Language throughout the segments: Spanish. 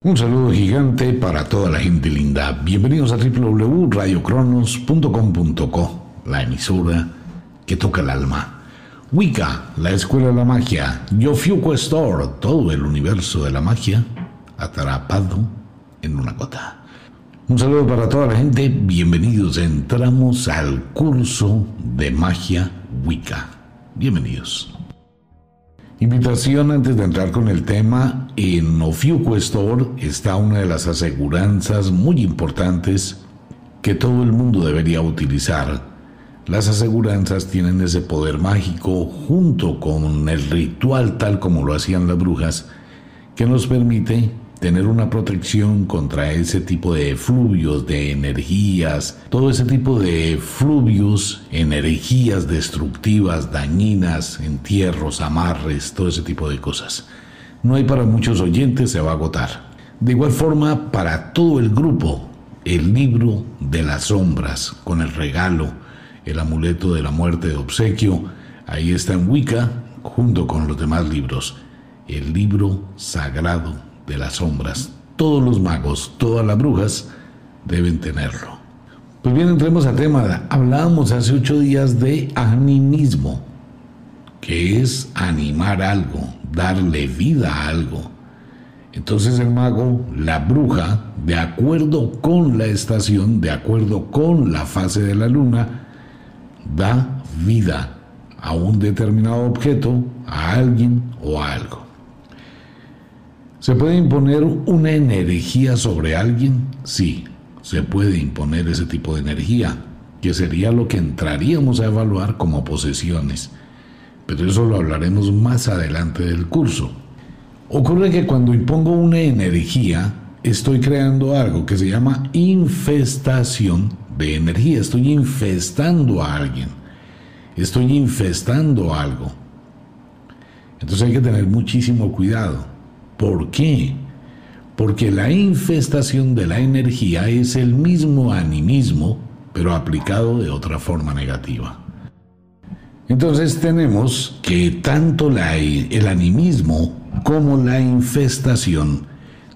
Un saludo gigante para toda la gente linda. Bienvenidos a www.radiocronos.com.co, la emisora que toca el alma. Wicca, la escuela de la magia. Yofiuco Store, todo el universo de la magia atrapado en una gota. Un saludo para toda la gente. Bienvenidos. Entramos al curso de magia Wicca. Bienvenidos. Invitación antes de entrar con el tema, en Ofiuco Store está una de las aseguranzas muy importantes que todo el mundo debería utilizar. Las aseguranzas tienen ese poder mágico junto con el ritual tal como lo hacían las brujas que nos permite tener una protección contra ese tipo de fluvios, de energías, todo ese tipo de fluvios, energías destructivas, dañinas, entierros, amarres, todo ese tipo de cosas. No hay para muchos oyentes, se va a agotar. De igual forma, para todo el grupo, el libro de las sombras, con el regalo, el amuleto de la muerte de obsequio, ahí está en Wicca, junto con los demás libros. El libro sagrado de las sombras. Todos los magos, todas las brujas deben tenerlo. Pues bien, entremos al tema. Hablábamos hace ocho días de animismo, que es animar algo, darle vida a algo. Entonces el mago, la bruja, de acuerdo con la estación, de acuerdo con la fase de la luna, da vida a un determinado objeto, a alguien o a algo. ¿Se puede imponer una energía sobre alguien? Sí, se puede imponer ese tipo de energía, que sería lo que entraríamos a evaluar como posesiones. Pero eso lo hablaremos más adelante del curso. Ocurre que cuando impongo una energía, estoy creando algo que se llama infestación de energía. Estoy infestando a alguien. Estoy infestando algo. Entonces hay que tener muchísimo cuidado. ¿Por qué? Porque la infestación de la energía es el mismo animismo, pero aplicado de otra forma negativa. Entonces tenemos que tanto el animismo como la infestación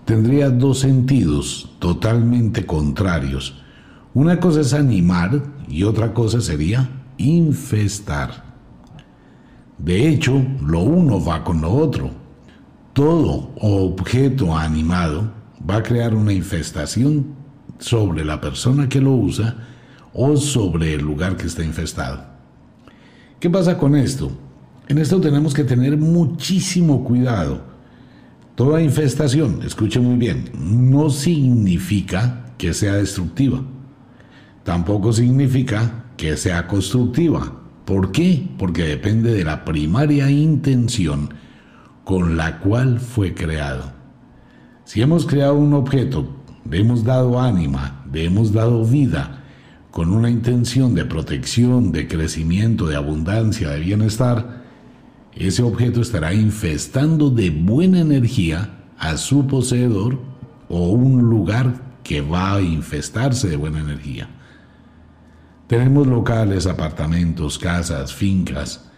tendría dos sentidos totalmente contrarios. Una cosa es animar y otra cosa sería infestar. De hecho, lo uno va con lo otro todo objeto animado va a crear una infestación sobre la persona que lo usa o sobre el lugar que está infestado. ¿Qué pasa con esto? En esto tenemos que tener muchísimo cuidado. Toda infestación, escuche muy bien, no significa que sea destructiva. Tampoco significa que sea constructiva. ¿Por qué? Porque depende de la primaria intención con la cual fue creado. Si hemos creado un objeto, le hemos dado ánima, le hemos dado vida, con una intención de protección, de crecimiento, de abundancia, de bienestar, ese objeto estará infestando de buena energía a su poseedor o un lugar que va a infestarse de buena energía. Tenemos locales, apartamentos, casas, fincas,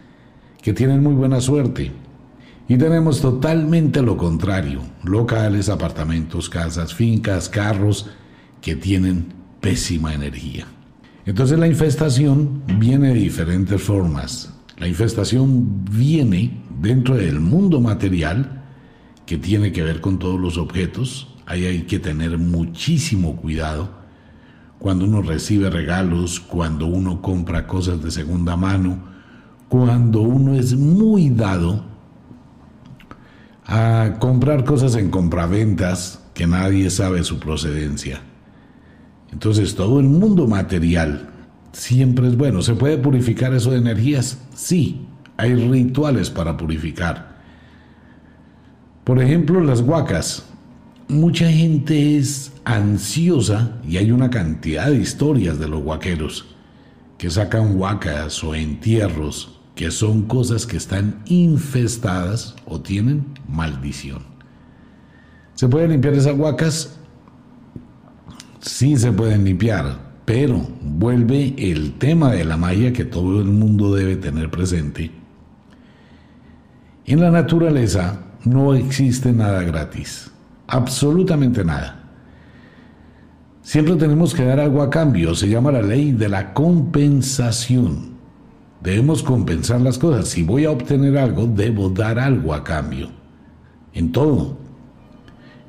que tienen muy buena suerte, y tenemos totalmente lo contrario, locales, apartamentos, casas, fincas, carros que tienen pésima energía. Entonces la infestación viene de diferentes formas. La infestación viene dentro del mundo material que tiene que ver con todos los objetos. Ahí hay que tener muchísimo cuidado cuando uno recibe regalos, cuando uno compra cosas de segunda mano, cuando uno es muy dado a comprar cosas en compraventas que nadie sabe su procedencia. Entonces todo el mundo material siempre es bueno. ¿Se puede purificar eso de energías? Sí, hay rituales para purificar. Por ejemplo, las huacas. Mucha gente es ansiosa y hay una cantidad de historias de los huaqueros que sacan huacas o entierros que son cosas que están infestadas o tienen maldición. ¿Se pueden limpiar esas huacas? Sí se pueden limpiar, pero vuelve el tema de la magia que todo el mundo debe tener presente. En la naturaleza no existe nada gratis. absolutamente nada. Siempre tenemos que dar algo a cambio, se llama la ley de la compensación. Debemos compensar las cosas. Si voy a obtener algo, debo dar algo a cambio. En todo.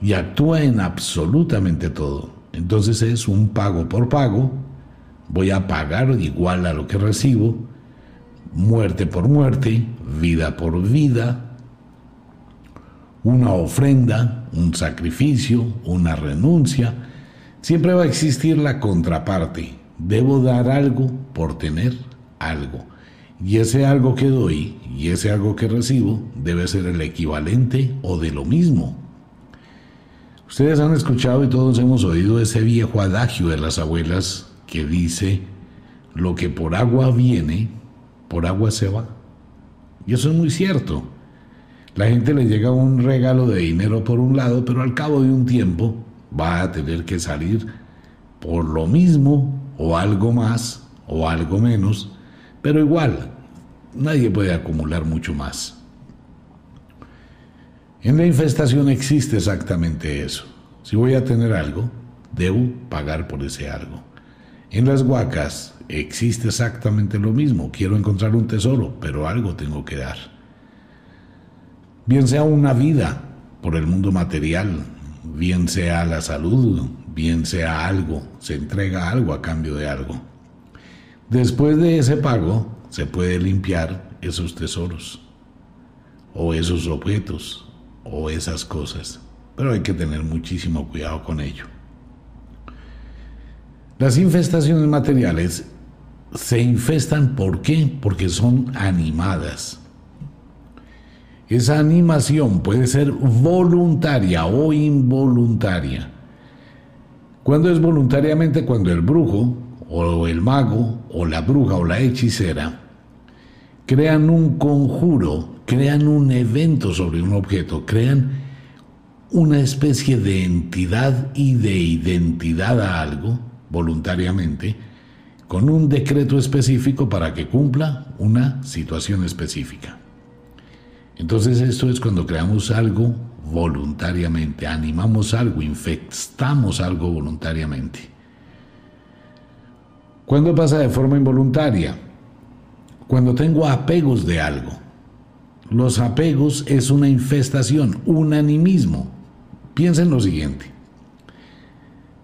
Y actúa en absolutamente todo. Entonces es un pago por pago. Voy a pagar igual a lo que recibo. Muerte por muerte, vida por vida. Una ofrenda, un sacrificio, una renuncia Siempre va a existir la contraparte. Debo dar algo por tener algo. Y ese algo que doy y ese algo que recibo debe ser el equivalente o de lo mismo. Ustedes han escuchado y todos hemos oído ese viejo adagio de las abuelas que dice, lo que por agua viene, por agua se va. Y eso es muy cierto. La gente le llega un regalo de dinero por un lado, pero al cabo de un tiempo va a tener que salir por lo mismo o algo más o algo menos, pero igual, nadie puede acumular mucho más. En la infestación existe exactamente eso. Si voy a tener algo, debo pagar por ese algo. En las huacas existe exactamente lo mismo. Quiero encontrar un tesoro, pero algo tengo que dar. Bien sea una vida por el mundo material, bien sea la salud, bien sea algo, se entrega algo a cambio de algo. Después de ese pago se puede limpiar esos tesoros o esos objetos o esas cosas, pero hay que tener muchísimo cuidado con ello. Las infestaciones materiales se infestan ¿por qué? Porque son animadas esa animación puede ser voluntaria o involuntaria. Cuando es voluntariamente? Cuando el brujo o el mago o la bruja o la hechicera crean un conjuro, crean un evento sobre un objeto, crean una especie de entidad y de identidad a algo voluntariamente con un decreto específico para que cumpla una situación específica. Entonces esto es cuando creamos algo voluntariamente, animamos algo, infectamos algo voluntariamente. ¿Cuándo pasa de forma involuntaria? Cuando tengo apegos de algo. Los apegos es una infestación, un animismo. Piensen lo siguiente.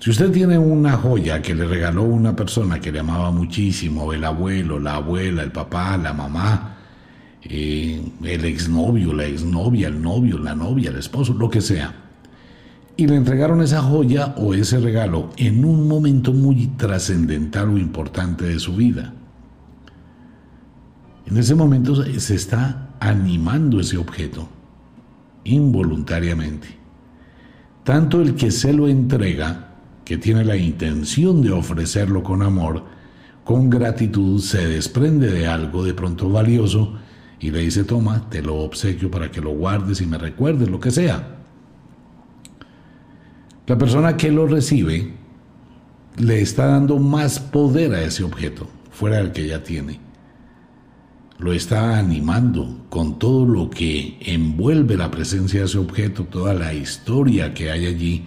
Si usted tiene una joya que le regaló una persona que le amaba muchísimo, el abuelo, la abuela, el papá, la mamá, eh, el exnovio, la exnovia, el novio, la novia, el esposo, lo que sea. Y le entregaron esa joya o ese regalo en un momento muy trascendental o importante de su vida. En ese momento se está animando ese objeto involuntariamente. Tanto el que se lo entrega, que tiene la intención de ofrecerlo con amor, con gratitud, se desprende de algo de pronto valioso y le dice, toma, te lo obsequio para que lo guardes y me recuerdes, lo que sea. La persona que lo recibe le está dando más poder a ese objeto, fuera del que ya tiene. Lo está animando con todo lo que envuelve la presencia de ese objeto, toda la historia que hay allí,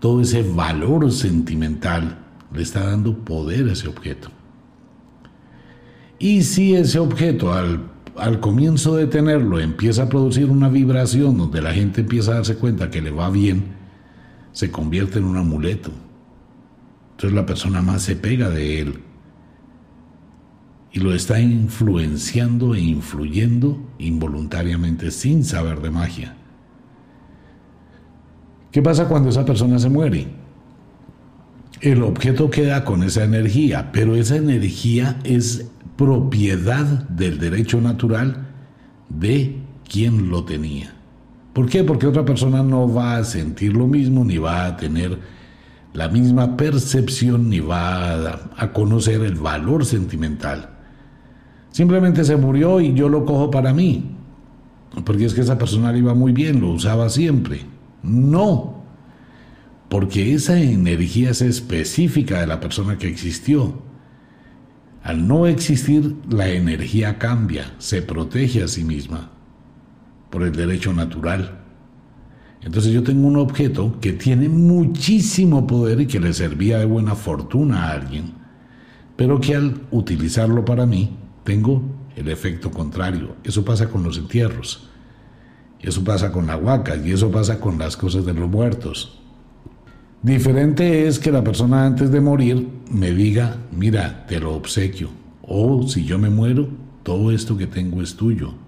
todo ese valor sentimental, le está dando poder a ese objeto. Y si ese objeto al al comienzo de tenerlo empieza a producir una vibración donde la gente empieza a darse cuenta que le va bien, se convierte en un amuleto. Entonces la persona más se pega de él y lo está influenciando e influyendo involuntariamente sin saber de magia. ¿Qué pasa cuando esa persona se muere? El objeto queda con esa energía, pero esa energía es propiedad del derecho natural de quien lo tenía. ¿Por qué? Porque otra persona no va a sentir lo mismo, ni va a tener la misma percepción, ni va a, conocer el valor sentimental. Simplemente se murió y yo lo cojo para mí. Porque es que esa persona iba muy bien, lo usaba siempre. No, porque esa energía es específica de la persona que existió. Al no existir, la energía cambia, se protege a sí misma por el derecho natural. Entonces yo tengo un objeto que tiene muchísimo poder y que le servía de buena fortuna a alguien, pero que al utilizarlo para mí tengo el efecto contrario. Eso pasa con los entierros, eso pasa con la huaca y eso pasa con las cosas de los muertos. Diferente es que la persona antes de morir me diga, mira, te lo obsequio, o si yo me muero, todo esto que tengo es tuyo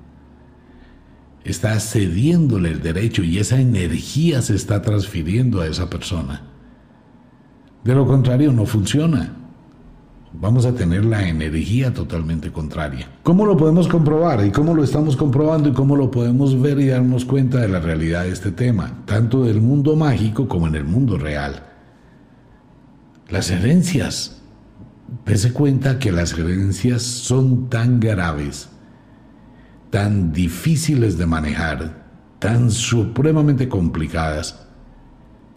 está cediéndole el derecho y esa energía se está transfiriendo a esa persona. De lo contrario, no funciona. Vamos a tener la energía totalmente contraria. ¿Cómo lo podemos comprobar? ¿Y cómo lo estamos comprobando? ¿Y cómo lo podemos ver y darnos cuenta de la realidad de este tema? Tanto del mundo mágico como en el mundo real. Las herencias. Pese cuenta que las herencias son tan graves tan difíciles de manejar, tan supremamente complicadas,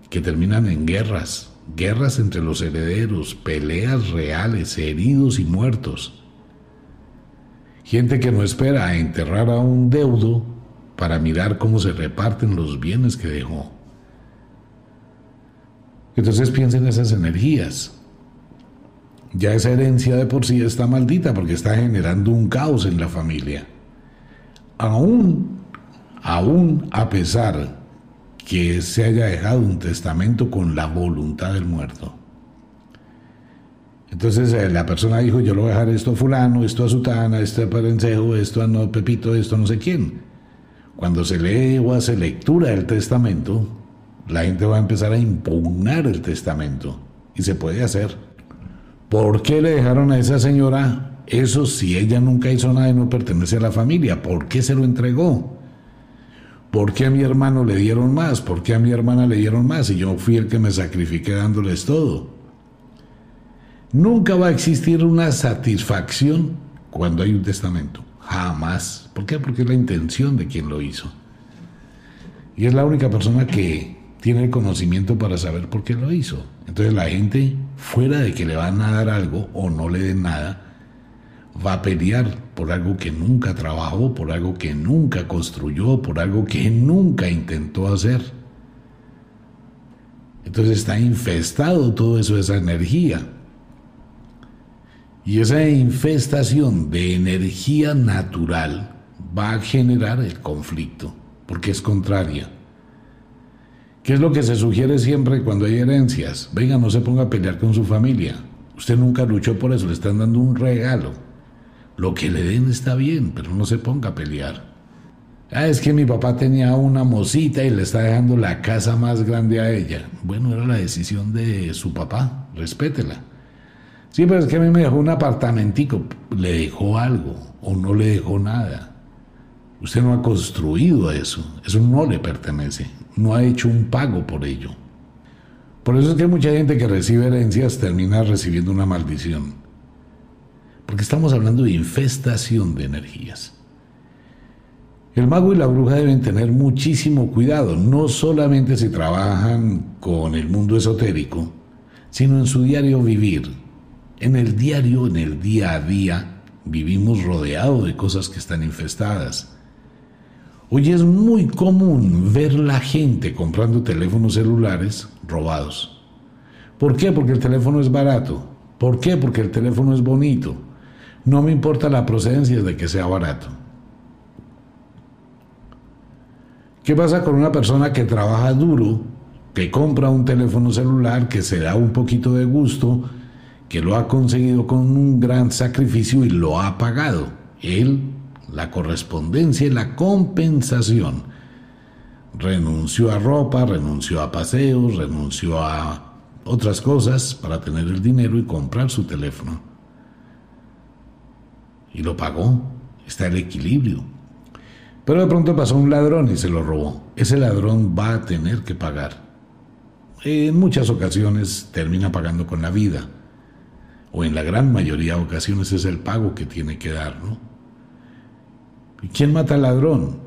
que terminan en guerras, guerras entre los herederos, peleas reales, heridos y muertos. Gente que no espera a enterrar a un deudo para mirar cómo se reparten los bienes que dejó. Entonces piensen en esas energías. Ya esa herencia de por sí está maldita porque está generando un caos en la familia aún, aún a pesar que se haya dejado un testamento con la voluntad del muerto. Entonces eh, la persona dijo, yo le voy a dejar esto a fulano, esto a sutana, esto a parencejo, esto a no pepito, esto a no sé quién. Cuando se lee o hace lectura del testamento, la gente va a empezar a impugnar el testamento. Y se puede hacer. ¿Por qué le dejaron a esa señora eso si ella nunca hizo nada y no pertenece a la familia, ¿por qué se lo entregó? ¿Por qué a mi hermano le dieron más? ¿Por qué a mi hermana le dieron más? Y yo fui el que me sacrifiqué dándoles todo. Nunca va a existir una satisfacción cuando hay un testamento. Jamás. ¿Por qué? Porque es la intención de quien lo hizo. Y es la única persona que tiene el conocimiento para saber por qué lo hizo. Entonces la gente, fuera de que le van a dar algo o no le den nada, va a pelear por algo que nunca trabajó, por algo que nunca construyó, por algo que nunca intentó hacer. Entonces está infestado todo eso, esa energía. Y esa infestación de energía natural va a generar el conflicto, porque es contraria. ¿Qué es lo que se sugiere siempre cuando hay herencias? Venga, no se ponga a pelear con su familia. Usted nunca luchó por eso, le están dando un regalo. Lo que le den está bien, pero no se ponga a pelear. Ah, es que mi papá tenía una mosita y le está dejando la casa más grande a ella. Bueno, era la decisión de su papá, respétela. Sí, pero es que a mí me dejó un apartamentico, le dejó algo o no le dejó nada. Usted no ha construido eso, eso no le pertenece, no ha hecho un pago por ello. Por eso es que mucha gente que recibe herencias termina recibiendo una maldición porque estamos hablando de infestación de energías. El mago y la bruja deben tener muchísimo cuidado, no solamente si trabajan con el mundo esotérico, sino en su diario vivir. En el diario, en el día a día, vivimos rodeados de cosas que están infestadas. Hoy es muy común ver la gente comprando teléfonos celulares robados. ¿Por qué? Porque el teléfono es barato. ¿Por qué? Porque el teléfono es bonito. No me importa la procedencia de que sea barato. ¿Qué pasa con una persona que trabaja duro, que compra un teléfono celular, que se da un poquito de gusto, que lo ha conseguido con un gran sacrificio y lo ha pagado? Él, la correspondencia y la compensación. Renunció a ropa, renunció a paseos, renunció a otras cosas para tener el dinero y comprar su teléfono y lo pagó. Está el equilibrio. Pero de pronto pasó un ladrón y se lo robó. Ese ladrón va a tener que pagar. En muchas ocasiones termina pagando con la vida. O en la gran mayoría de ocasiones es el pago que tiene que dar, ¿no? ¿Y quién mata al ladrón?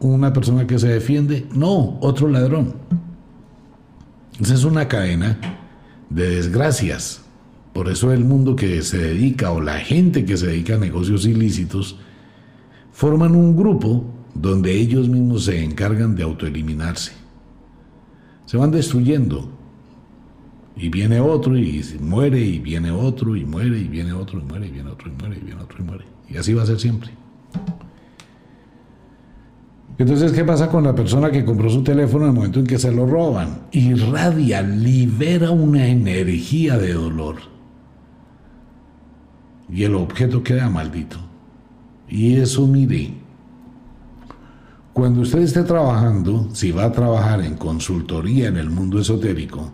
¿Una persona que se defiende? No, otro ladrón. Esa es una cadena de desgracias. Por eso el mundo que se dedica o la gente que se dedica a negocios ilícitos forman un grupo donde ellos mismos se encargan de autoeliminarse. se van destruyendo. Y viene otro y muere y viene otro y muere y viene otro y muere y viene otro y muere y viene otro y muere. Y así va a ser siempre. Entonces, ¿qué pasa con la persona que compró su teléfono en el momento en que se lo roban? Irradia, libera una energía de dolor. Y el objeto queda maldito. Y eso, mire, cuando usted esté trabajando, si va a trabajar en consultoría en el mundo esotérico,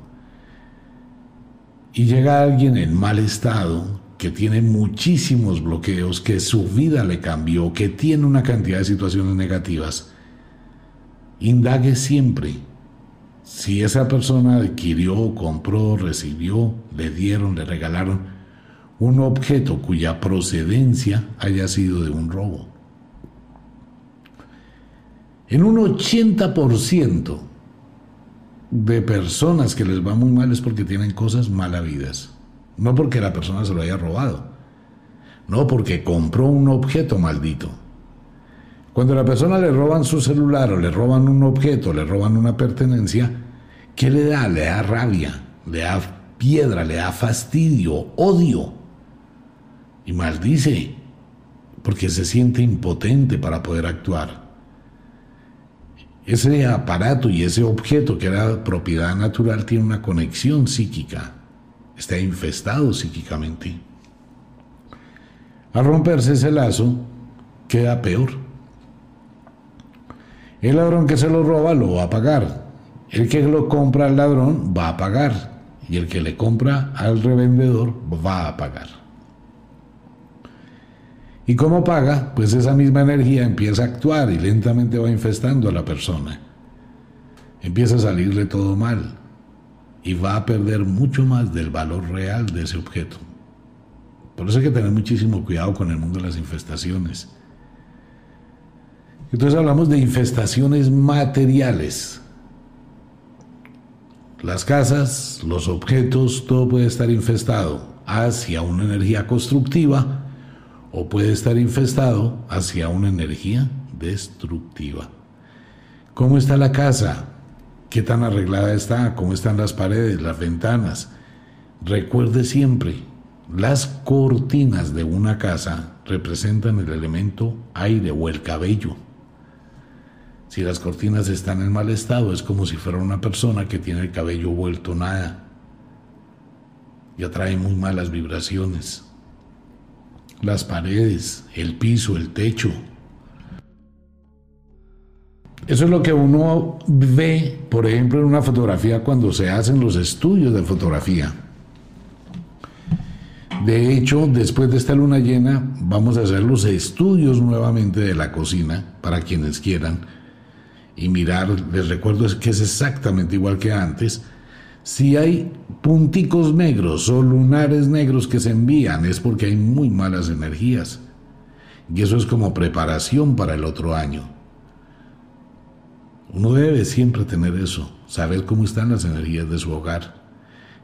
y llega alguien en mal estado, que tiene muchísimos bloqueos, que su vida le cambió, que tiene una cantidad de situaciones negativas, indague siempre si esa persona adquirió, compró, recibió, le dieron, le regalaron un objeto cuya procedencia haya sido de un robo. En un 80% de personas que les va muy mal es porque tienen cosas malavidas. No porque la persona se lo haya robado. No porque compró un objeto maldito. Cuando a la persona le roban su celular o le roban un objeto, le roban una pertenencia, ¿qué le da? Le da rabia, le da piedra, le da fastidio, odio. Y maldice, porque se siente impotente para poder actuar ese aparato y ese objeto que era propiedad natural tiene una conexión psíquica, está infestado psíquicamente. Al romperse ese lazo, queda peor. El ladrón que se lo roba lo va a pagar. El que lo compra al ladrón va a pagar. Y el que le compra al revendedor va a pagar. ¿Y cómo paga? Pues esa misma energía empieza a actuar y lentamente va infestando a la persona. Empieza a salirle todo mal y va a perder mucho más del valor real de ese objeto. Por eso hay que tener muchísimo cuidado con el mundo de las infestaciones. Entonces hablamos de infestaciones materiales. Las casas, los objetos, todo puede estar infestado hacia una energía constructiva o puede estar infestado hacia una energía destructiva. ¿Cómo está la casa? ¿Qué tan arreglada está? ¿Cómo están las paredes, las ventanas? Recuerde siempre, las cortinas de una casa representan el elemento aire o el cabello. Si las cortinas están en mal estado, es como si fuera una persona que tiene el cabello vuelto nada y atrae muy malas vibraciones las paredes, el piso, el techo. Eso es lo que uno ve, por ejemplo, en una fotografía cuando se hacen los estudios de fotografía. De hecho, después de esta luna llena, vamos a hacer los estudios nuevamente de la cocina para quienes quieran y mirar. Les recuerdo que es exactamente igual que antes si hay punticos negros o lunares negros que se envían es porque hay muy malas energías. Y eso es como preparación para el otro año. Uno debe siempre tener eso, saber cómo están las energías de su hogar.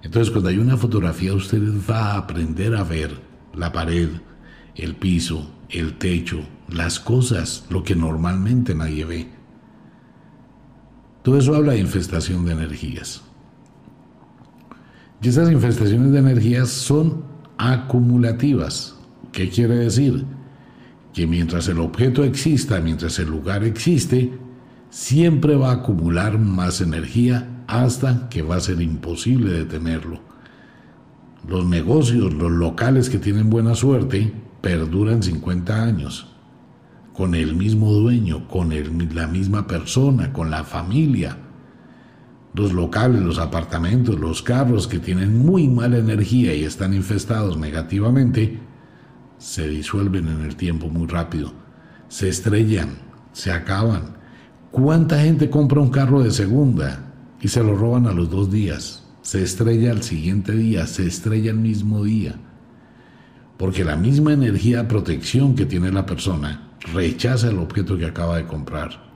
Entonces cuando hay una fotografía usted va a aprender a ver la pared, el piso, el techo, las cosas, lo que normalmente nadie ve. Todo eso habla de infestación de energías. Y esas infestaciones de energías son acumulativas. ¿Qué quiere decir? Que mientras el objeto exista, mientras el lugar existe, siempre va a acumular más energía hasta que va a ser imposible detenerlo. Los negocios, los locales que tienen buena suerte, perduran 50 años, con el mismo dueño, con la misma persona, con la familia los locales, los apartamentos, los carros que tienen muy mala energía y están infestados negativamente, se disuelven en el tiempo muy rápido, se estrellan, se acaban. ¿Cuánta gente compra un carro de segunda y se lo roban a los dos días? Se estrella al siguiente día, se estrella el mismo día. Porque la misma energía de protección que tiene la persona rechaza el objeto que acaba de comprar.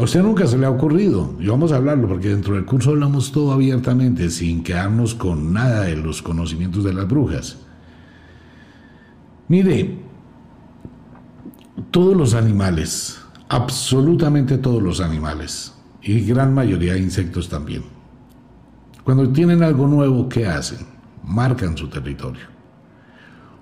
A usted nunca se le ha ocurrido, y vamos a hablarlo porque dentro del curso hablamos todo abiertamente, sin quedarnos con nada de los conocimientos de las brujas. Mire, todos los animales, absolutamente todos los animales, y gran mayoría de insectos también. Cuando tienen algo nuevo, ¿qué hacen? Marcan su territorio.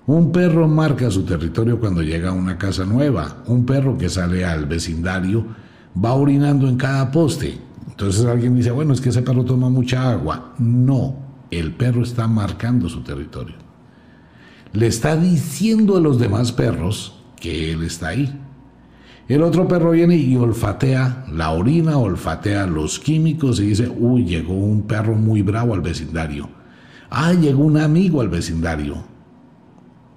Un perro marca su territorio cuando llega a una casa nueva. Un perro que sale al vecindario va orinando en cada poste. Entonces alguien dice, bueno, es que ese perro toma mucha agua. No, el perro está marcando su territorio. Le está diciendo a los demás perros que él está ahí. El otro perro viene y olfatea la orina, olfatea los químicos y dice, uy, llegó un perro muy bravo al vecindario. Ah, llegó un amigo al vecindario.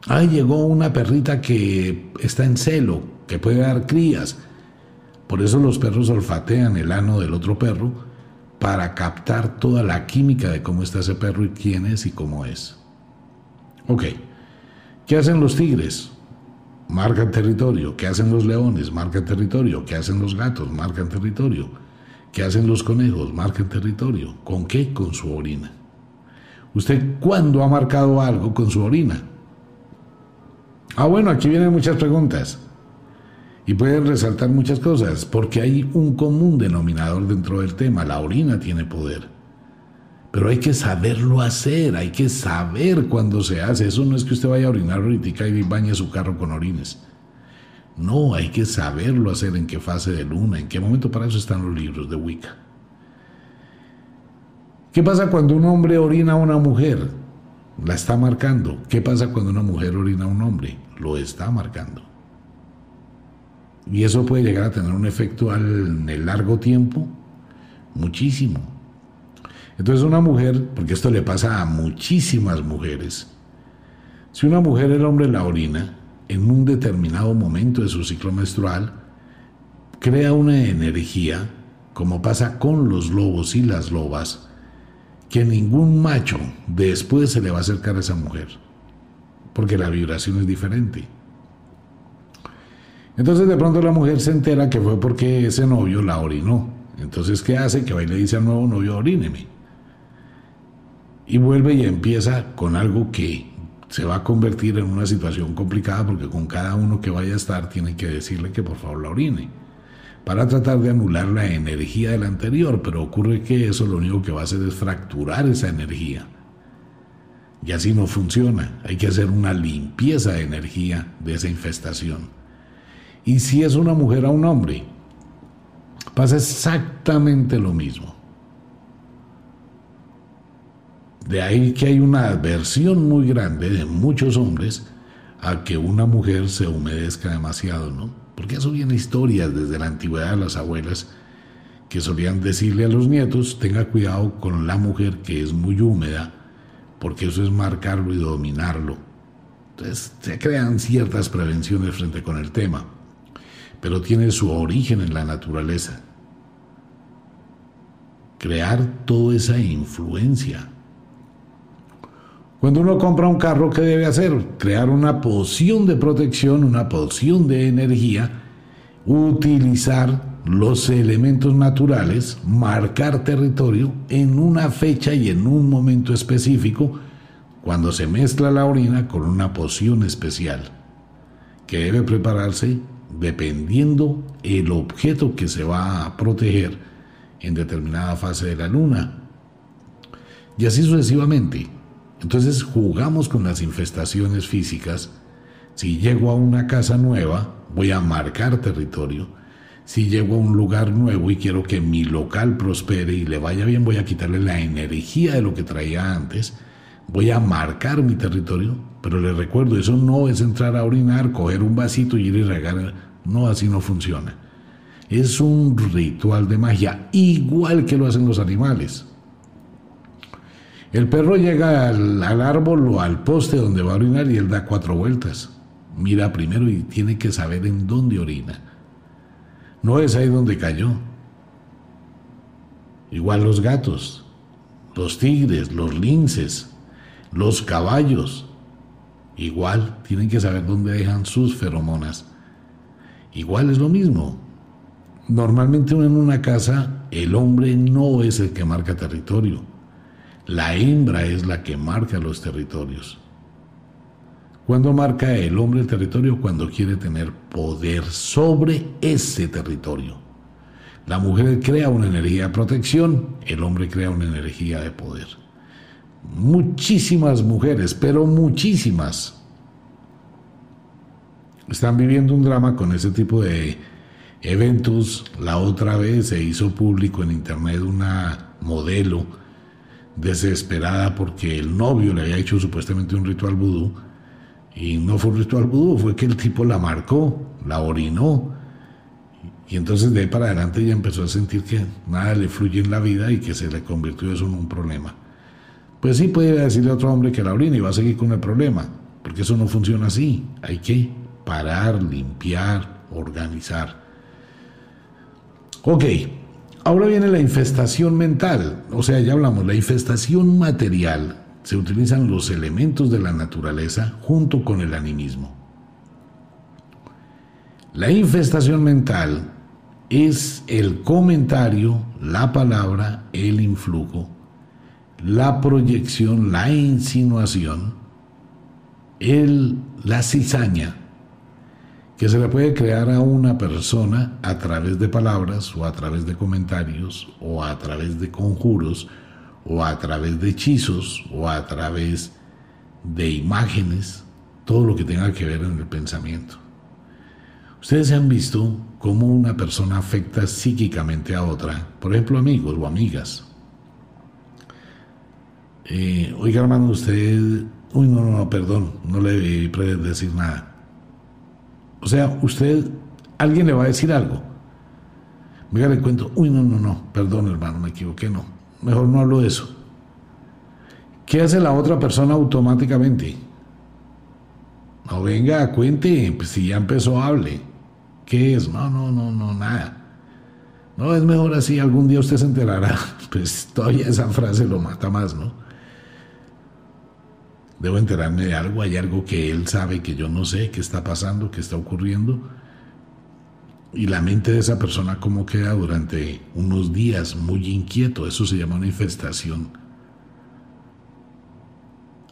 Ah, llegó una perrita que está en celo, que puede dar crías. Por eso los perros olfatean el ano del otro perro para captar toda la química de cómo está ese perro y quién es y cómo es. Ok, ¿qué hacen los tigres? marcan territorio. ¿Qué hacen los leones? Marcan territorio. ¿Qué hacen los gatos? Marcan territorio. ¿Qué hacen los conejos? Marcan territorio. ¿Con qué? Con su orina. ¿Usted cuándo ha marcado algo con su orina? Ah, bueno, aquí vienen muchas preguntas. Y pueden resaltar muchas cosas, porque hay un común denominador dentro del tema. La orina tiene poder. Pero hay que saberlo hacer, hay que saber cuándo se hace. Eso no es que usted vaya a orinar ahorita y bañe su carro con orines. No, hay que saberlo hacer en qué fase de luna, en qué momento para eso están los libros de Wicca. ¿Qué pasa cuando un hombre orina a una mujer? La está marcando. ¿Qué pasa cuando una mujer orina a un hombre? Lo está marcando. Y eso puede llegar a tener un efecto en el largo tiempo, muchísimo. Entonces una mujer, porque esto le pasa a muchísimas mujeres, si una mujer el hombre la orina en un determinado momento de su ciclo menstrual, crea una energía, como pasa con los lobos y las lobas, que ningún macho después se le va a acercar a esa mujer, porque la vibración es diferente. Entonces de pronto la mujer se entera que fue porque ese novio la orinó. Entonces, ¿qué hace? Que va y le dice al nuevo novio, oríneme y vuelve y empieza con algo que se va a convertir en una situación complicada porque con cada uno que vaya a estar tiene que decirle que por favor la orine para tratar de anular la energía del anterior, pero ocurre que eso lo único que va a hacer es fracturar esa energía. Y así no funciona, hay que hacer una limpieza de energía de esa infestación. Y si es una mujer a un hombre, pasa exactamente lo mismo. De ahí que hay una aversión muy grande de muchos hombres a que una mujer se humedezca demasiado, ¿no? Porque eso viene historias desde la antigüedad de las abuelas que solían decirle a los nietos, tenga cuidado con la mujer que es muy húmeda, porque eso es marcarlo y dominarlo. Entonces se crean ciertas prevenciones frente con el tema, pero tiene su origen en la naturaleza. Crear toda esa influencia cuando uno compra un carro, ¿qué debe hacer? Crear una poción de protección, una poción de energía, utilizar los elementos naturales, marcar territorio en una fecha y en un momento específico, cuando se mezcla la orina con una poción especial, que debe prepararse dependiendo el objeto que se va a proteger en determinada fase de la luna. Y así sucesivamente. Entonces jugamos con las infestaciones físicas. Si llego a una casa nueva, voy a marcar territorio. Si llego a un lugar nuevo y quiero que mi local prospere y le vaya bien, voy a quitarle la energía de lo que traía antes. Voy a marcar mi territorio, pero les recuerdo, eso no es entrar a orinar, coger un vasito y ir y regar. No, así no funciona. Es un ritual de magia, igual que lo hacen los animales. El perro llega al, árbol o al poste donde va a orinar y él da cuatro vueltas. Mira primero y tiene que saber en dónde orina. No es ahí donde cayó. Igual los gatos, los tigres, los linces, los caballos. Igual tienen que saber dónde dejan sus feromonas. Igual es lo mismo. Normalmente en una casa el hombre no es el que marca territorio la hembra es la que marca los territorios. ¿Cuándo marca el hombre el territorio? Cuando quiere tener poder sobre ese territorio. La mujer crea una energía de protección, el hombre crea una energía de poder. Muchísimas mujeres, pero muchísimas, están viviendo un drama con ese tipo de eventos. La otra vez se hizo público en internet una modelo desesperada porque el novio le había hecho supuestamente un ritual vudú y no fue un ritual vudú, fue que el tipo la marcó, la orinó y entonces de ahí para adelante ella empezó a sentir que nada le fluye en la vida y que se le convirtió eso en un problema. Pues sí puede decirle a otro hombre que la orina y va a seguir con el problema, porque eso no funciona así. Hay que parar, limpiar, organizar. Ok, ahora viene la infestación mental, o sea, ya hablamos, la infestación material. Se utilizan los elementos de la naturaleza junto con el animismo. La infestación mental es el comentario, la palabra, el influjo, la proyección, la insinuación, el, la cizaña que se le puede crear a una persona a través de palabras o a través de comentarios o a través de conjuros o a través de hechizos o a través de imágenes, todo lo que tenga que ver en el pensamiento. Ustedes han visto cómo una persona afecta psíquicamente a otra, por ejemplo amigos o amigas. Eh, oiga hermano, usted... Uy, no, no, no, perdón, no le debí decir nada. O sea, usted, alguien le va a decir algo. Venga, le cuento, uy, no, no, no, perdón hermano, me equivoqué, no. Mejor no hablo de eso. ¿Qué hace la otra persona automáticamente? No venga, cuente, pues si ya empezó, hable. ¿Qué es? No, no, no, no, nada. No, es mejor así, algún día usted se enterará. Pues todavía esa frase lo mata más, ¿no? Debo enterarme de algo, hay algo que él sabe que yo no sé, qué está pasando, qué está ocurriendo. Y la mente de esa persona cómo queda durante unos días muy inquieto, eso se llama una infestación.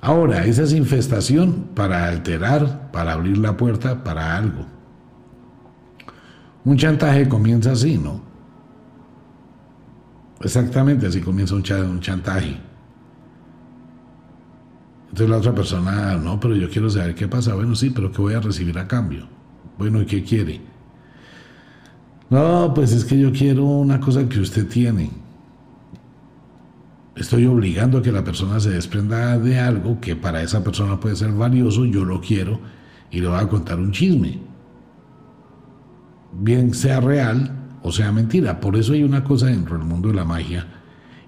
Ahora, esa es infestación para alterar, para abrir la puerta para algo. Un chantaje comienza así, ¿no? Exactamente así comienza un, chantaje. Entonces la otra persona, no, pero yo quiero saber qué pasa. Bueno, sí, pero ¿qué voy a recibir a cambio? Bueno, ¿y qué quiere? No, pues es que yo quiero una cosa que usted tiene. Estoy obligando a que la persona se desprenda de algo que para esa persona puede ser valioso, yo lo quiero y le voy a contar un chisme bien sea real o sea mentira. Por eso hay una cosa dentro del mundo de la magia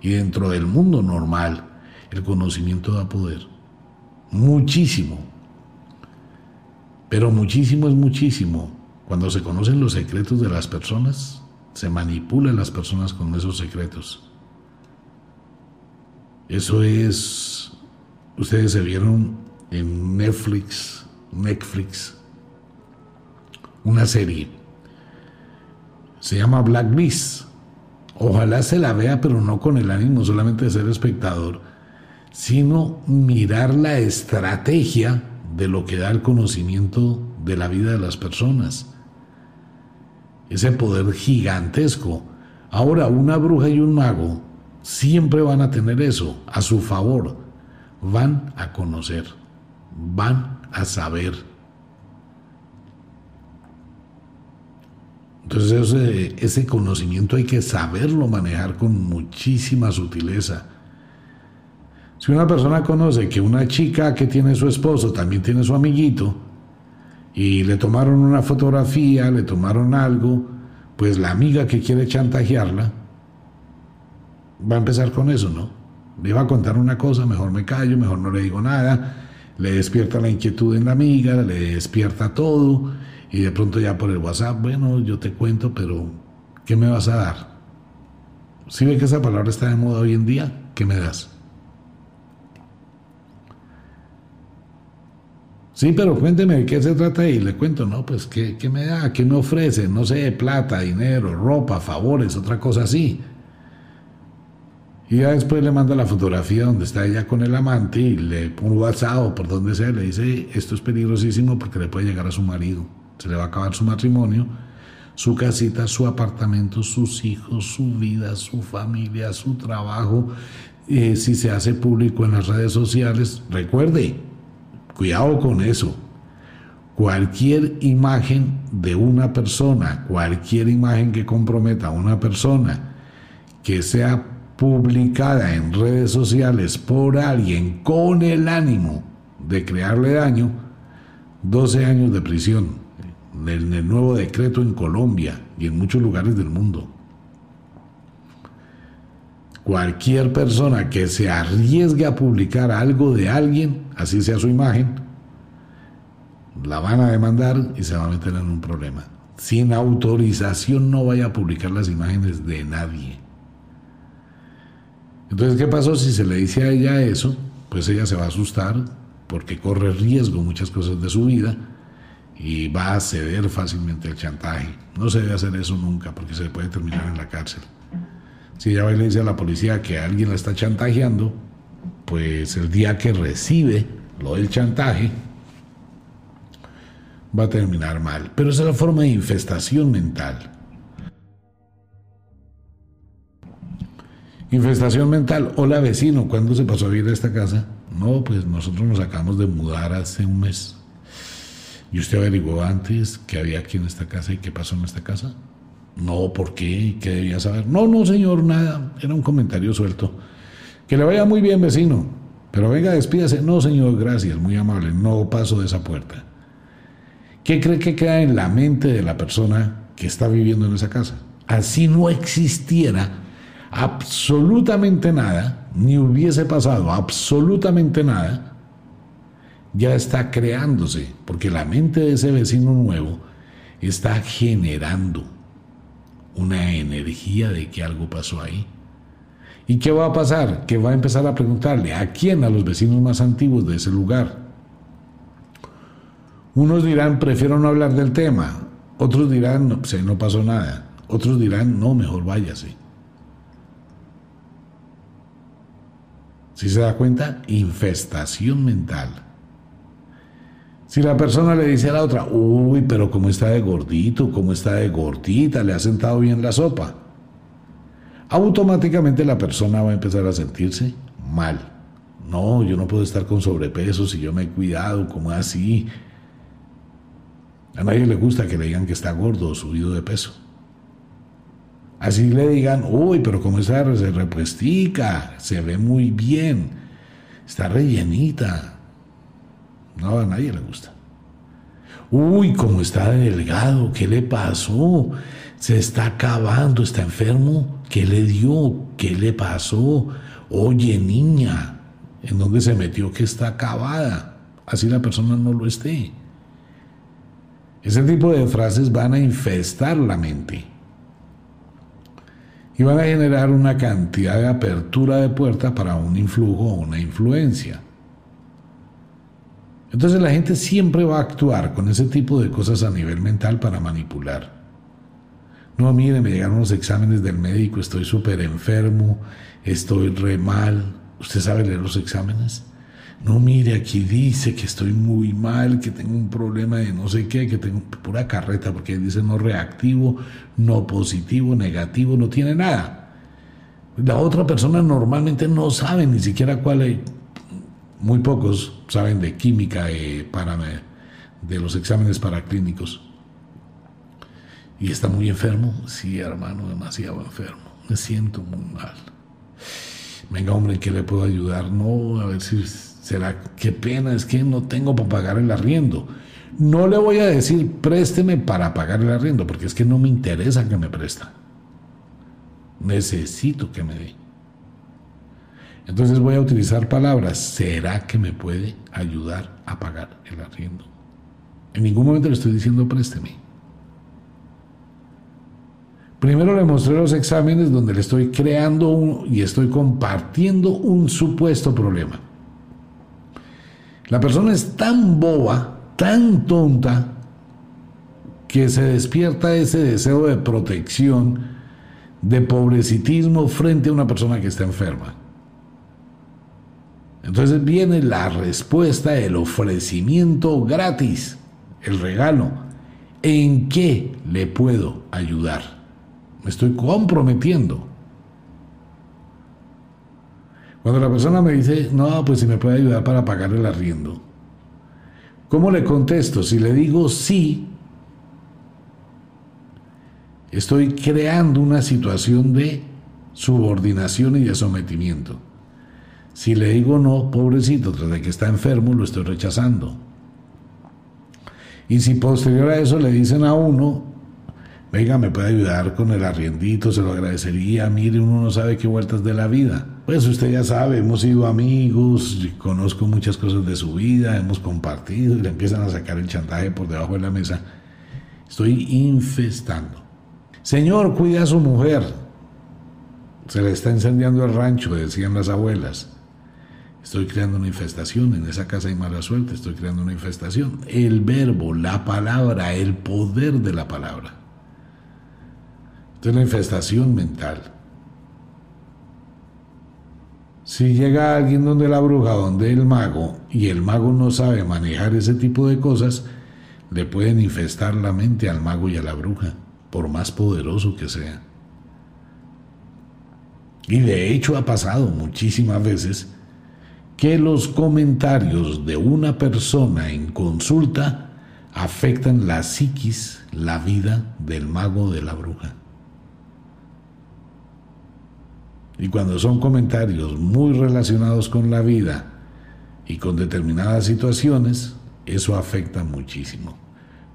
y dentro del mundo normal, el conocimiento da poder. Muchísimo. Pero muchísimo es muchísimo. Cuando se conocen los secretos de las personas, se manipulan las personas con esos secretos. Eso es, ustedes se vieron en Netflix, Netflix, una serie se llama Blacklist. Ojalá se la vea, pero no con el ánimo solamente de ser espectador, sino mirar la estrategia de lo que da el conocimiento de la vida de las personas. Ese poder gigantesco. Ahora, una bruja y un mago siempre van a tener eso a su favor. Van a conocer, van a saber Entonces ese, conocimiento hay que saberlo manejar con muchísima sutileza. Si una persona conoce que una chica que tiene su esposo también tiene su amiguito y le tomaron una fotografía, le tomaron algo, pues la amiga que quiere chantajearla va a empezar con eso, ¿no? Le va a contar una cosa, mejor me callo, mejor no le digo nada, le despierta la inquietud en la amiga, le despierta todo y de pronto ya por el WhatsApp, bueno, yo te cuento, pero ¿qué me vas a dar? Si ve que esa palabra está de moda hoy en día, ¿qué me das? Sí, pero cuénteme de qué se trata y le cuento, no, pues ¿qué, ¿qué, me da? ¿Qué me ofrece? No sé, plata, dinero, ropa, favores, otra cosa así. Y ya después le manda la fotografía donde está ella con el amante y le pone WhatsApp o por donde sea, le dice, esto es peligrosísimo porque le puede llegar a su marido se le va a acabar su matrimonio, su casita, su apartamento, sus hijos, su vida, su familia, su trabajo, eh, si se hace público en las redes sociales. Recuerde, cuidado con eso. Cualquier imagen de una persona, cualquier imagen que comprometa a una persona, que sea publicada en redes sociales por alguien con el ánimo de crearle daño, 12 años de prisión en el nuevo decreto en Colombia y en muchos lugares del mundo. Cualquier persona que se arriesgue a publicar algo de alguien, así sea su imagen, la van a demandar y se va a meter en un problema. Sin autorización no vaya a publicar las imágenes de nadie. Entonces, ¿qué pasó si se le dice a ella eso? Pues ella se va a asustar porque corre riesgo muchas cosas de su vida y va a ceder fácilmente al chantaje. No se debe hacer eso nunca porque se puede terminar en la cárcel. Si ella va y le dice a la policía que alguien la está chantajeando, pues el día que recibe lo del chantaje, va a terminar mal. Pero esa es la forma de infestación mental. Infestación mental. Hola vecino, ¿cuándo se pasó a vivir a esta casa? No, pues nosotros nos acabamos de mudar hace un mes. ¿Y usted averiguó antes que había aquí en esta casa y qué pasó en esta casa? No, ¿por qué? ¿Qué debía saber? No, no, señor, nada. Era un comentario suelto. Que le vaya muy bien, vecino. Pero venga, despídase. No, señor, gracias, muy amable. No paso de esa puerta. ¿Qué cree que queda en la mente de la persona que está viviendo en esa casa? Así no existiera absolutamente nada, ni hubiese pasado absolutamente nada, ya está creándose, porque la mente de ese vecino nuevo está generando una energía de que algo pasó ahí. ¿Y qué va a pasar? Que va a empezar a preguntarle a quién, a los vecinos más antiguos de ese lugar. Unos dirán, prefiero no hablar del tema. Otros dirán, no, pues no pasó nada. Otros dirán, no, mejor váyase. Si se da cuenta, infestación mental. Si la persona le dice a la otra, uy, pero cómo está de gordito, cómo está de gordita, le ha sentado bien la sopa, automáticamente la persona va a empezar a sentirse mal. No, yo no puedo estar con sobrepeso si yo me he cuidado, como así. A nadie le gusta que le digan que está gordo o subido de peso. Así le digan, uy, pero cómo está, se repuestica, se ve muy bien, está rellenita, no, a nadie le gusta. Uy, cómo está delgado, ¿qué le pasó? Se está acabando, está enfermo. ¿Qué le dio? ¿Qué le pasó? Oye, niña, ¿en dónde se metió que está acabada? Así la persona no lo esté. Ese tipo de frases van a infestar la mente y van a generar una cantidad de apertura de puertas para un influjo o una influencia. Entonces la gente siempre va a actuar con ese tipo de cosas a nivel mental para manipular. No, mire, me llegaron los exámenes del médico, estoy súper enfermo, estoy re mal. ¿Usted sabe leer los exámenes? No, mire, aquí dice que estoy muy mal, que tengo un problema de no sé qué, que tengo pura carreta, porque dice no reactivo, no positivo, negativo, no tiene nada. La otra persona normalmente no sabe ni siquiera cuál es muy pocos saben de química eh, para, de los exámenes paraclínicos. ¿Y está muy enfermo? Sí, hermano, demasiado enfermo. Me siento muy mal. Venga, hombre, ¿qué le puedo ayudar? No, a ver si será, qué pena, es que no tengo para pagar el arriendo. No le voy a decir, présteme para pagar el arriendo, porque es que no me interesa que me presta. Necesito que me dé. Entonces voy a utilizar palabras. ¿Será que me puede ayudar a pagar el arriendo? En ningún momento le estoy diciendo présteme. Primero le mostré los exámenes donde le estoy creando y estoy compartiendo un supuesto problema. La persona es tan boba, tan tonta, que se despierta ese deseo de protección, de pobrecitismo frente a una persona que está enferma. Entonces viene la respuesta, el ofrecimiento gratis, el regalo. ¿En qué le puedo ayudar? Me estoy comprometiendo. Cuando la persona me dice, no, pues si me puede ayudar para pagar el arriendo, ¿cómo le contesto? Si le digo sí, estoy creando una situación de subordinación y de sometimiento. Si le digo no, pobrecito, tras de que está enfermo, lo estoy rechazando. Y si posterior a eso le dicen a uno, venga, me puede ayudar con el arriendito, se lo agradecería, mire, uno no sabe qué vueltas de la vida. Pues usted ya sabe, hemos sido amigos, conozco muchas cosas de su vida, hemos compartido y le empiezan a sacar el chantaje por debajo de la mesa. Estoy infestando. Señor, cuida a su mujer. Se le está incendiando el rancho, decían las abuelas. Estoy creando una infestación, en esa casa hay mala suerte, estoy creando una infestación. El verbo, la palabra, el poder de la palabra. Entonces la infestación mental. Si llega alguien donde la bruja, donde el mago, y el mago no sabe manejar ese tipo de cosas, le pueden infestar la mente al mago y a la bruja, por más poderoso que sea. Y de hecho ha pasado muchísimas veces que los comentarios de una persona en consulta afectan la psiquis, la vida del mago de la bruja. Y cuando son comentarios muy relacionados con la vida y con determinadas situaciones, eso afecta muchísimo.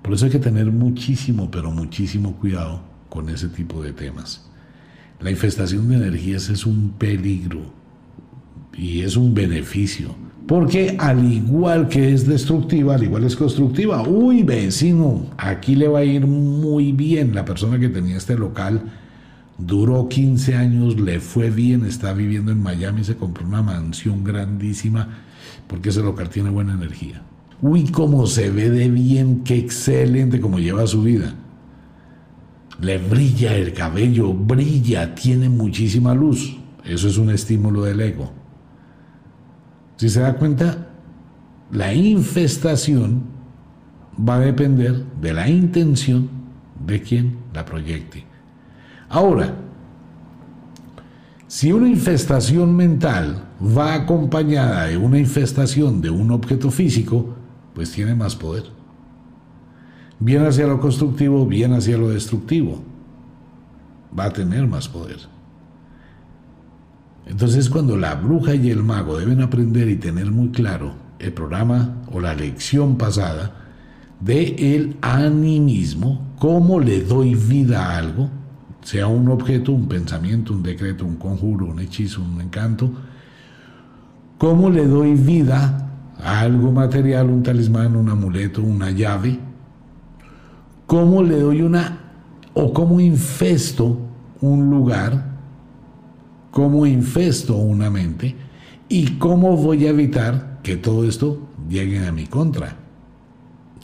Por eso hay que tener muchísimo, pero muchísimo cuidado con ese tipo de temas. La infestación de energías es un peligro y es un beneficio. Porque al igual que es destructiva, al igual es constructiva. Uy, vecino, aquí le va a ir muy bien. La persona que tenía este local duró 15 años, le fue bien, está viviendo en Miami, se compró una mansión grandísima porque ese local tiene buena energía. Uy, cómo se ve de bien, qué excelente cómo lleva su vida. Le brilla el cabello, brilla, tiene muchísima luz. Eso es un estímulo del ego. Si se da cuenta, la infestación va a depender de la intención de quien la proyecte. Ahora, si una infestación mental va acompañada de una infestación de un objeto físico, pues tiene más poder. Bien hacia lo constructivo, bien hacia lo destructivo. Va a tener más poder. Entonces cuando la bruja y el mago deben aprender y tener muy claro el programa o la lección pasada de el animismo, cómo le doy vida a algo, sea un objeto, un pensamiento, un decreto, un conjuro, un hechizo, un encanto, cómo le doy vida a algo material, un talismán, un amuleto, una llave, cómo le doy una o cómo infesto un lugar cómo infesto una mente y cómo voy a evitar que todo esto llegue a mi contra.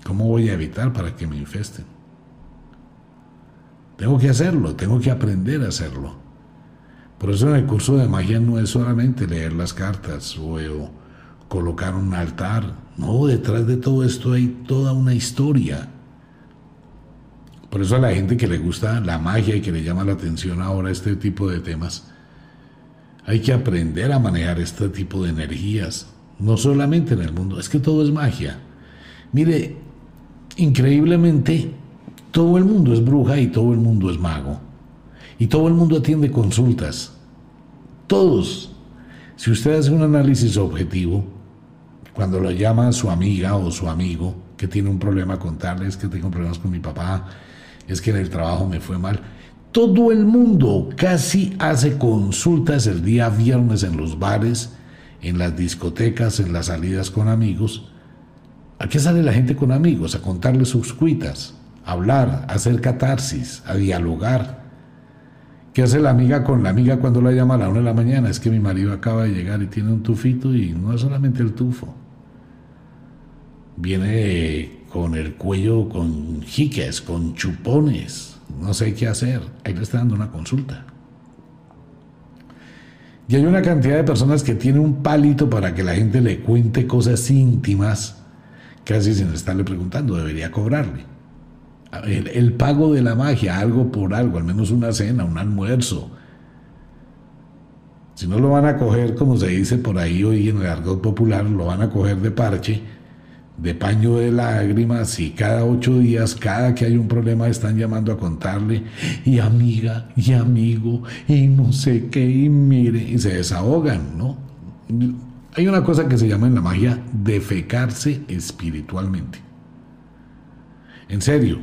¿Cómo voy a evitar para que me infesten? Tengo que hacerlo, tengo que aprender a hacerlo. Por eso en el curso de magia no es solamente leer las cartas o, o colocar un altar. No, detrás de todo esto hay toda una historia. Por eso a la gente que le gusta la magia y que le llama la atención ahora este tipo de temas, hay que aprender a manejar este tipo de energías, no solamente en el mundo, es que todo es magia. Mire, increíblemente, todo el mundo es bruja y todo el mundo es mago. Y todo el mundo atiende consultas. Todos. Si usted hace un análisis objetivo, cuando lo llama su amiga o su amigo que tiene un problema contarle, es que tengo problemas con mi papá, es que en el trabajo me fue mal, todo el mundo casi hace consultas el día viernes en los bares, en las discotecas, en las salidas con amigos. ¿A qué sale la gente con amigos? A contarle sus cuitas, hablar, hacer catarsis, a dialogar. ¿Qué hace la amiga con la amiga cuando la llama a la una de la mañana? Es que mi marido acaba de llegar y tiene un tufito y no es solamente el tufo. Viene con el cuello con jiques, con chupones no sé qué hacer, ahí le está dando una consulta. Y hay una cantidad de personas que tienen un palito para que la gente le cuente cosas íntimas, casi sin estarle preguntando, debería cobrarle. El, pago de la magia, algo por algo, al menos una cena, un almuerzo. Si no lo van a coger, como se dice por ahí hoy en el argot popular, lo van a coger de parche, de paño de lágrimas y cada ocho días, cada que hay un problema, están llamando a contarle, y amiga, y amigo, y no sé qué, y mire, y se desahogan, ¿no? Hay una cosa que se llama en la magia defecarse espiritualmente. En serio,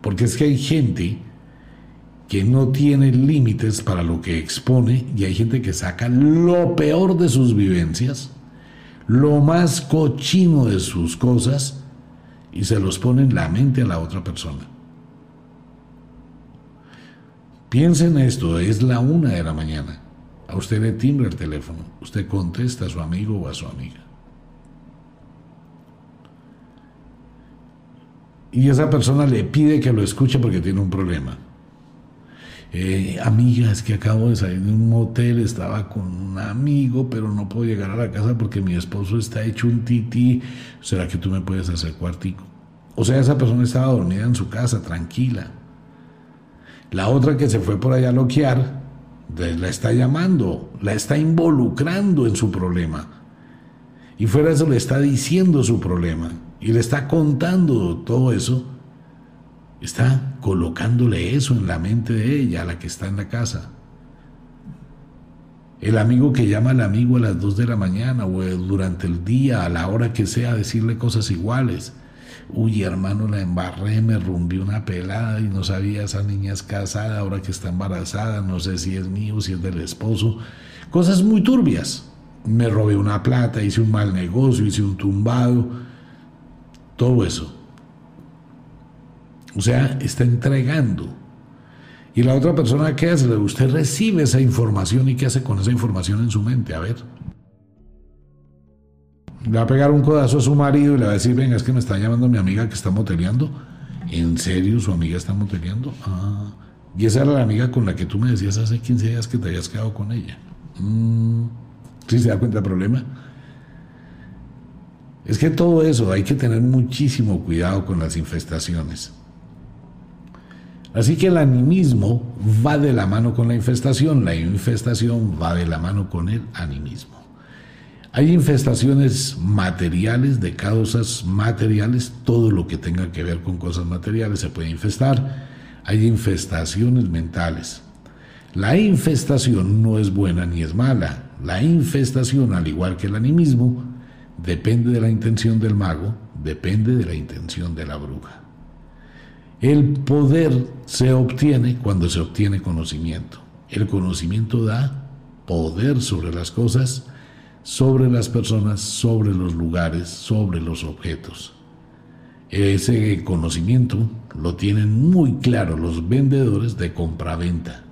porque es que hay gente que no tiene límites para lo que expone y hay gente que saca lo peor de sus vivencias, lo más cochino de sus cosas y se los pone en la mente a la otra persona. Piensen esto, es la una de la mañana. A usted le timbra el teléfono, usted contesta a su amigo o a su amiga. Y esa persona le pide que lo escuche porque tiene un problema. Eh, amiga, es que acabo de salir de un motel, estaba con un amigo, pero no puedo llegar a la casa porque mi esposo está hecho un tití. ¿Será que tú me puedes hacer cuartico? O sea, esa persona estaba dormida en su casa, tranquila. La otra que se fue por allá a loquear, la está llamando, la está involucrando en su problema. Y fuera eso le está diciendo su problema y le está contando todo eso, está colocándole eso en la mente de ella, a la que está en la casa. El amigo que llama al amigo a las 2 de la mañana o durante el día, a la hora que sea, decirle cosas iguales. Uy, hermano, la embarré, me rumbí una pelada y no sabía, esa niña es casada, ahora que está embarazada, no sé si es mío, si es del esposo. Cosas muy turbias. Me robé una plata, hice un mal negocio, hice un tumbado todo eso. O sea, está entregando. Y la otra persona, ¿qué hace? Usted recibe esa información y ¿qué hace con esa información en su mente? A ver. Le va a pegar un codazo a su marido y le va a decir, venga, es que me está llamando mi amiga que está moteleando. ¿En serio su amiga está moteleando? Ah. Y esa era la amiga con la que tú me decías hace 15 días que te habías quedado con ella. Mm. ¿Sí se da cuenta del problema? Es que todo eso hay que tener muchísimo cuidado con las infestaciones. Así que el animismo va de la mano con la infestación, la infestación va de la mano con el animismo. Hay infestaciones materiales, de causas materiales, todo lo que tenga que ver con cosas materiales se puede infestar. Hay infestaciones mentales. La infestación no es buena ni es mala. La infestación, al igual que el animismo, depende de la intención del mago, depende de la intención de la bruja. El poder se obtiene cuando se obtiene conocimiento. El conocimiento da poder sobre las cosas, sobre las personas, sobre los lugares, sobre los objetos. Ese conocimiento lo tienen muy claro los vendedores de compra-venta.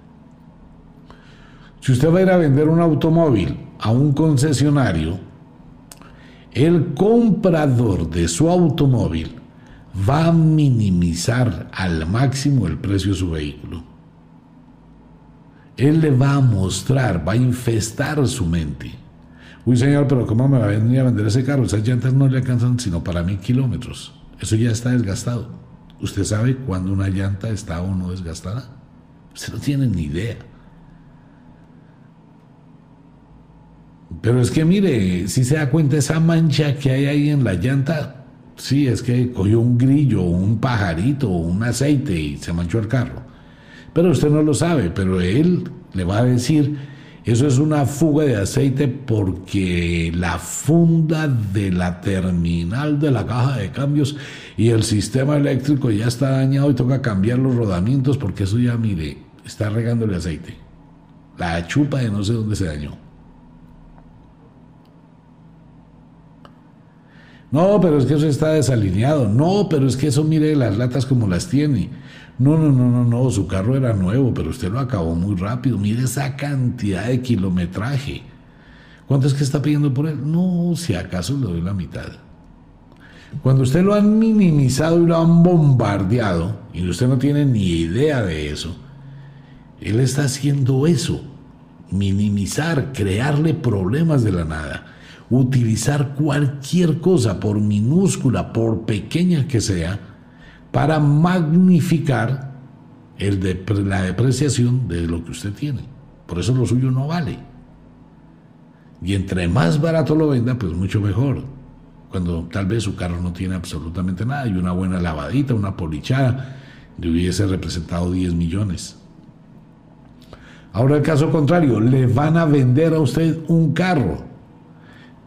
Si usted va a ir a vender un automóvil a un concesionario, el comprador de su automóvil va a minimizar al máximo el precio de su vehículo. Él le va a mostrar, va a infestar su mente. Uy, señor, pero ¿cómo me va a venir a vender ese carro? Esas llantas no le alcanzan sino para mil kilómetros. Eso ya está desgastado. ¿Usted sabe cuándo una llanta está o no desgastada? Usted no tiene ni idea. Pero es que mire, si se da cuenta esa mancha que hay ahí en la llanta, sí, es que cogió un grillo, un pajarito, un aceite y se manchó el carro. Pero usted no lo sabe, pero él le va a decir, eso es una fuga de aceite porque la funda de la terminal de la caja de cambios y el sistema eléctrico ya está dañado y toca cambiar los rodamientos porque eso ya, mire, está regándole aceite. La chupa de no sé dónde se dañó. No, pero es que eso está desalineado. No, pero es que eso mire las latas como las tiene. No, no, no, no, no, su carro era nuevo, pero usted lo acabó muy rápido. Mire esa cantidad de kilometraje. ¿Cuánto es que está pidiendo por él? No, si acaso le doy la mitad. Cuando usted lo han minimizado y lo han bombardeado, y usted no tiene ni idea de eso, él está haciendo eso, minimizar, crearle problemas de la nada utilizar cualquier cosa, por minúscula, por pequeña que sea, para magnificar el de, la depreciación de lo que usted tiene. Por eso lo suyo no vale. Y entre más barato lo venda, pues mucho mejor. Cuando tal vez su carro no tiene absolutamente nada y una buena lavadita, una polichada, le hubiese representado 10 millones. Ahora el caso contrario, le van a vender a usted un carro,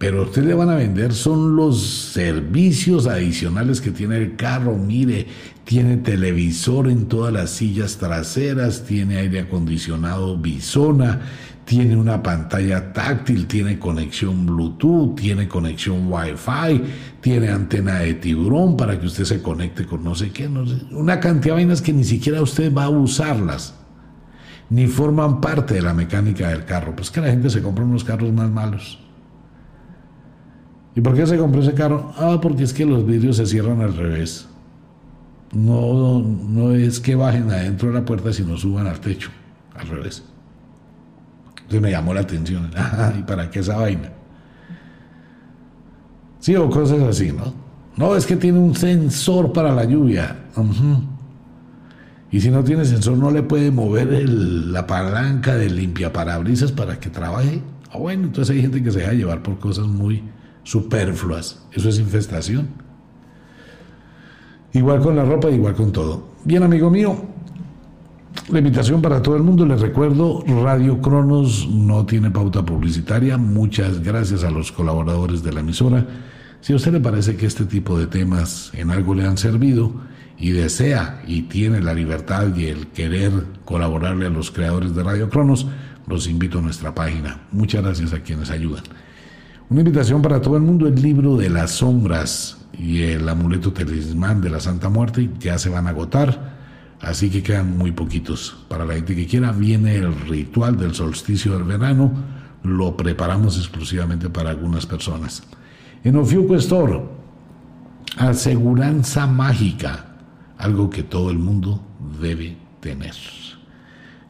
pero a usted le van a vender son los servicios adicionales que tiene el carro. Mire, tiene televisor en todas las sillas traseras, tiene aire acondicionado bisona, tiene una pantalla táctil, tiene conexión Bluetooth, tiene conexión Wi-Fi, tiene antena de tiburón para que usted se conecte con no sé qué, una cantidad de vainas que ni siquiera usted va a usarlas, ni forman parte de la mecánica del carro. Pues que la gente se compra unos carros más malos. ¿Y por qué se compró ese carro? Ah, porque es que los vidrios se cierran al revés. No, no es que bajen adentro de la puerta, sino suban al techo, al revés. Entonces me llamó la atención. ¿Y para qué esa vaina? Sí, o cosas así, ¿no? No, es que tiene un sensor para la lluvia. Y si no tiene sensor, no le puede mover la palanca de limpia parabrisas para que trabaje. Ah, bueno, entonces hay gente que se deja llevar por cosas muy superfluas. Eso es infestación. Igual con la ropa, igual con todo. Bien, amigo mío, la invitación para todo el mundo, les recuerdo, Radio Cronos no tiene pauta publicitaria. Muchas gracias a los colaboradores de la emisora. Si a usted le parece que este tipo de temas en algo le han servido y desea y tiene la libertad y el querer colaborarle a los creadores de Radio Cronos, los invito a nuestra página. Muchas gracias a quienes ayudan. Una invitación para todo el mundo, el libro de las sombras y el amuleto talismán de la Santa Muerte ya se van a agotar. Así que quedan muy poquitos. Para la gente que quiera, viene el ritual del solsticio del verano. Lo preparamos exclusivamente para algunas personas. En Ofiuco Store, aseguranza mágica, algo que todo el mundo debe tener.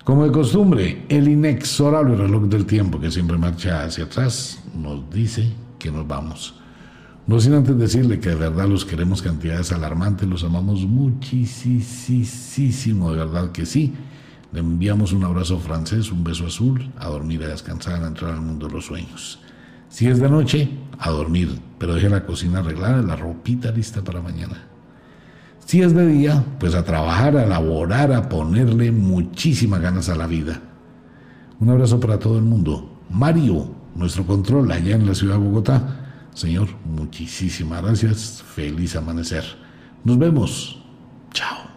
Como de costumbre, el inexorable reloj del tiempo que siempre marcha hacia atrás nos dice que nos vamos. No sin antes decirle que de verdad los queremos cantidades alarmantes, los amamos muchísimo, de verdad que sí. Le enviamos un abrazo francés, un beso azul, a dormir, a descansar, a entrar al mundo de los sueños. Si es de noche, a dormir, pero deje la cocina arreglada, la ropita lista para mañana. Si es de día, pues a trabajar, a laborar, a ponerle muchísimas ganas a la vida. Un abrazo para todo el mundo. Mario, nuestro control allá en la ciudad de Bogotá Señor, muchísimas gracias. Feliz amanecer. Nos vemos. Chao.